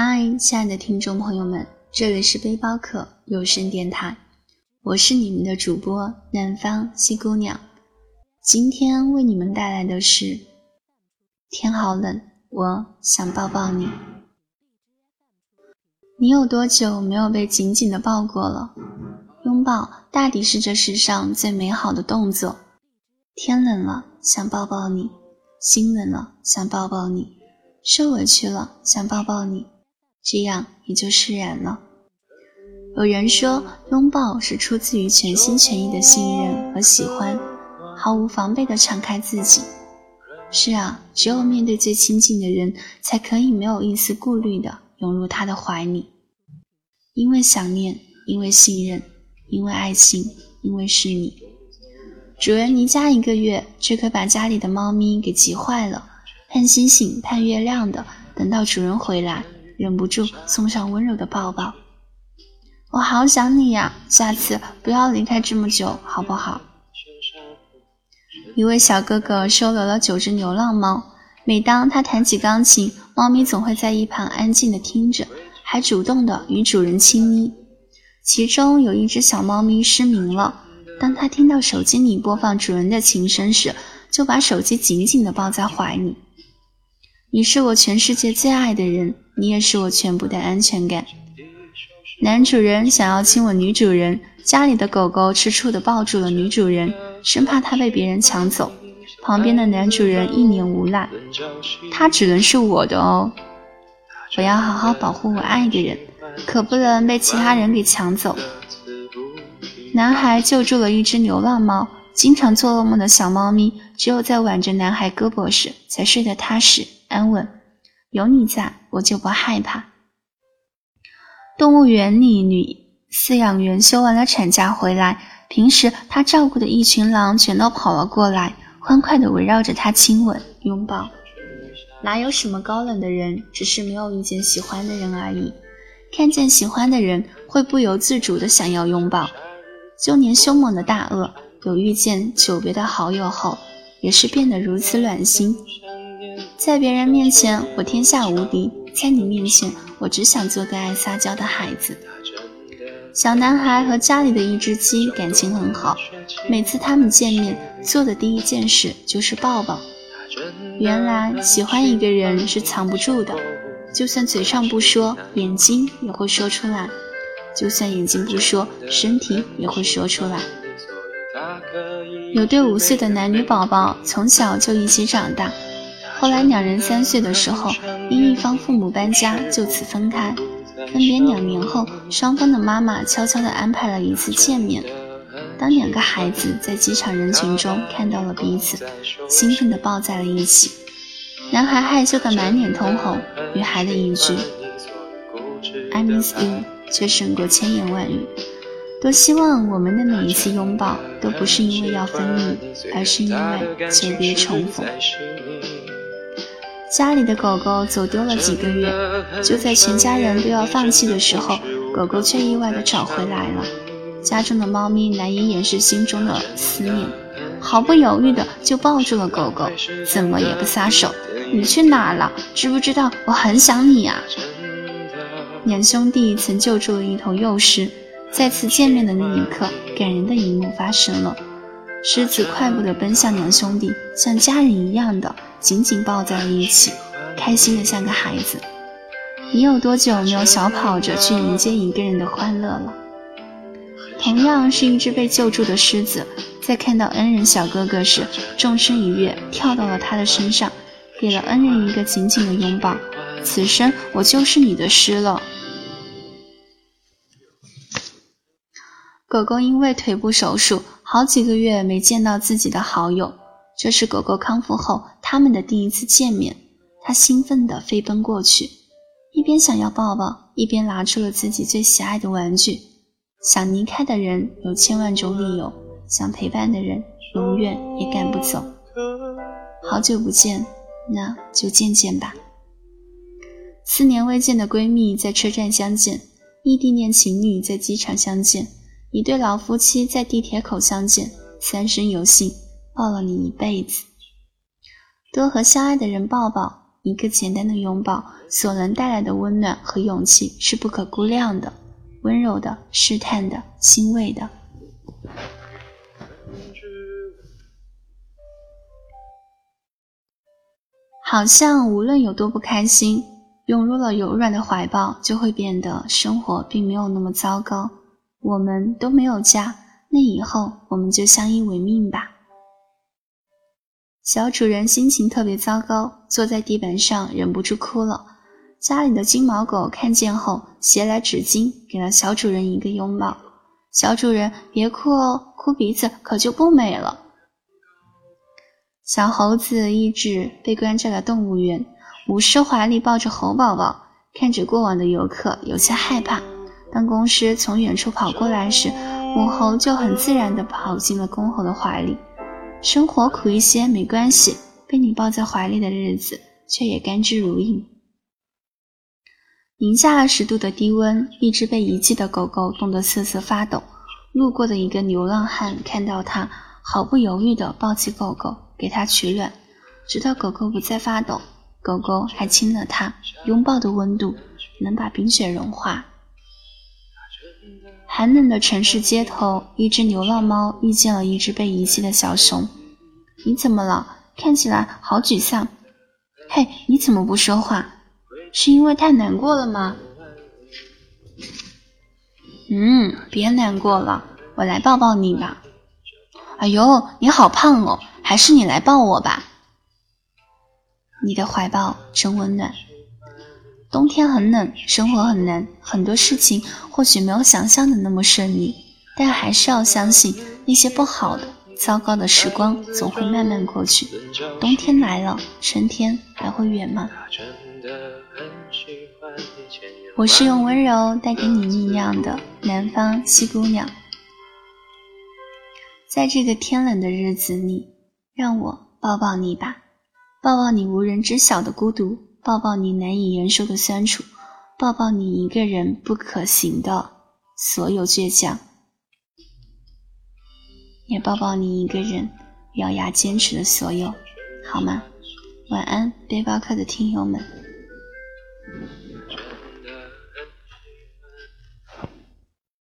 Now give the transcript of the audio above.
嗨，亲爱的听众朋友们，这里是背包客有声电台，我是你们的主播南方西姑娘。今天为你们带来的是：天好冷，我想抱抱你。你有多久没有被紧紧的抱过了？拥抱大抵是这世上最美好的动作。天冷了，想抱抱你；心冷了，想抱抱你；受委屈了，想抱抱你。这样也就释然了。有人说，拥抱是出自于全心全意的信任和喜欢，毫无防备的敞开自己。是啊，只有面对最亲近的人，才可以没有一丝顾虑的涌入他的怀里。因为想念，因为信任，因为爱情，因为是你。主人离家一个月，却可把家里的猫咪给急坏了，盼星星盼月亮的，等到主人回来。忍不住送上温柔的抱抱，我好想你呀！下次不要离开这么久，好不好？一位小哥哥收留了九只流浪猫，每当他弹起钢琴，猫咪总会在一旁安静的听着，还主动的与主人亲昵。其中有一只小猫咪失明了，当他听到手机里播放主人的琴声时，就把手机紧紧的抱在怀里。你是我全世界最爱的人。你也是我全部的安全感。男主人想要亲吻女主人，家里的狗狗吃醋的抱住了女主人，生怕她被别人抢走。旁边的男主人一脸无奈：“它只能是我的哦，我要好好保护我爱的人，可不能被其他人给抢走。”男孩救助了一只流浪猫，经常做噩梦的小猫咪，只有在挽着男孩胳膊时才睡得踏实安稳。有你在，我就不害怕。动物园里，女饲养员休完了产假回来，平时她照顾的一群狼全都跑了过来，欢快地围绕着她亲吻、拥抱。哪有什么高冷的人，只是没有遇见喜欢的人而已。看见喜欢的人，会不由自主地想要拥抱。就连凶猛的大鳄，有遇见久别的好友后，也是变得如此暖心。在别人面前，我天下无敌；在你面前，我只想做个爱撒娇的孩子。小男孩和家里的一只鸡感情很好，每次他们见面，做的第一件事就是抱抱。原来喜欢一个人是藏不住的，就算嘴上不说，眼睛也会说出来；就算眼睛不说，身体也会说出来。有对五岁的男女宝宝，从小就一起长大。后来两人三岁的时候，因一方父母搬家，就此分开。分别两年后，双方的妈妈悄悄地安排了一次见面。当两个孩子在机场人群中看到了彼此，兴奋地抱在了一起。男孩害羞的满脸通红，女孩的一句 “I miss you” 却胜过千言万语。多希望我们的每一次拥抱都不是因为要分离，而是因为久别重逢。家里的狗狗走丢了几个月，就在全家人都要放弃的时候，狗狗却意外的找回来了。家中的猫咪难以掩饰心中的思念，毫不犹豫的就抱住了狗狗，怎么也不撒手。你去哪了？知不知道我很想你呀？两兄弟曾救助了一头幼狮，再次见面的那一刻，感人的一幕发生了。狮子快步地奔向两兄弟，像家人一样的紧紧抱在了一起，开心的像个孩子。你有多久没有小跑着去迎接一个人的欢乐了？同样是一只被救助的狮子，在看到恩人小哥哥时，纵身一跃，跳到了他的身上，给了恩人一个紧紧的拥抱。此生我就是你的狮了。狗狗因为腿部手术，好几个月没见到自己的好友。这是狗狗康复后他们的第一次见面，它兴奋地飞奔过去，一边想要抱抱，一边拿出了自己最喜爱的玩具。想离开的人有千万种理由，想陪伴的人永远也赶不走。好久不见，那就见见吧。四年未见的闺蜜在车站相见，异地恋情侣在机场相见。一对老夫妻在地铁口相见，三生有幸，抱了你一辈子。多和相爱的人抱抱，一个简单的拥抱所能带来的温暖和勇气是不可估量的，温柔的、试探的、欣慰的。好像无论有多不开心，涌入了柔软的怀抱，就会变得生活并没有那么糟糕。我们都没有家，那以后我们就相依为命吧。小主人心情特别糟糕，坐在地板上忍不住哭了。家里的金毛狗看见后，携来纸巾，给了小主人一个拥抱。小主人别哭哦，哭鼻子可就不美了。小猴子一直被关在了动物园，母狮怀里抱着猴宝宝，看着过往的游客，有些害怕。当公狮从远处跑过来时，母猴就很自然地跑进了公猴的怀里。生活苦一些没关系，被你抱在怀里的日子却也甘之如饴。零下二十度的低温，一只被遗弃的狗狗冻得瑟瑟发抖。路过的一个流浪汉看到它，毫不犹豫地抱起狗狗。给它取暖，直到狗狗不再发抖，狗狗还亲了它。拥抱的温度能把冰雪融化。寒冷的城市街头，一只流浪猫遇见了一只被遗弃的小熊。你怎么了？看起来好沮丧。嘿，你怎么不说话？是因为太难过了吗？嗯，别难过了，我来抱抱你吧。哎呦，你好胖哦。还是你来抱我吧，你的怀抱真温暖。冬天很冷，生活很难，很多事情或许没有想象的那么顺利，但还是要相信那些不好的、糟糕的时光总会慢慢过去。冬天来了，春天还会远吗？我是用温柔带给你力量的南方西姑娘，在这个天冷的日子里。让我抱抱你吧，抱抱你无人知晓的孤独，抱抱你难以言说的酸楚，抱抱你一个人不可行的所有倔强，也抱抱你一个人咬牙坚持的所有，好吗？晚安，背包客的听友们。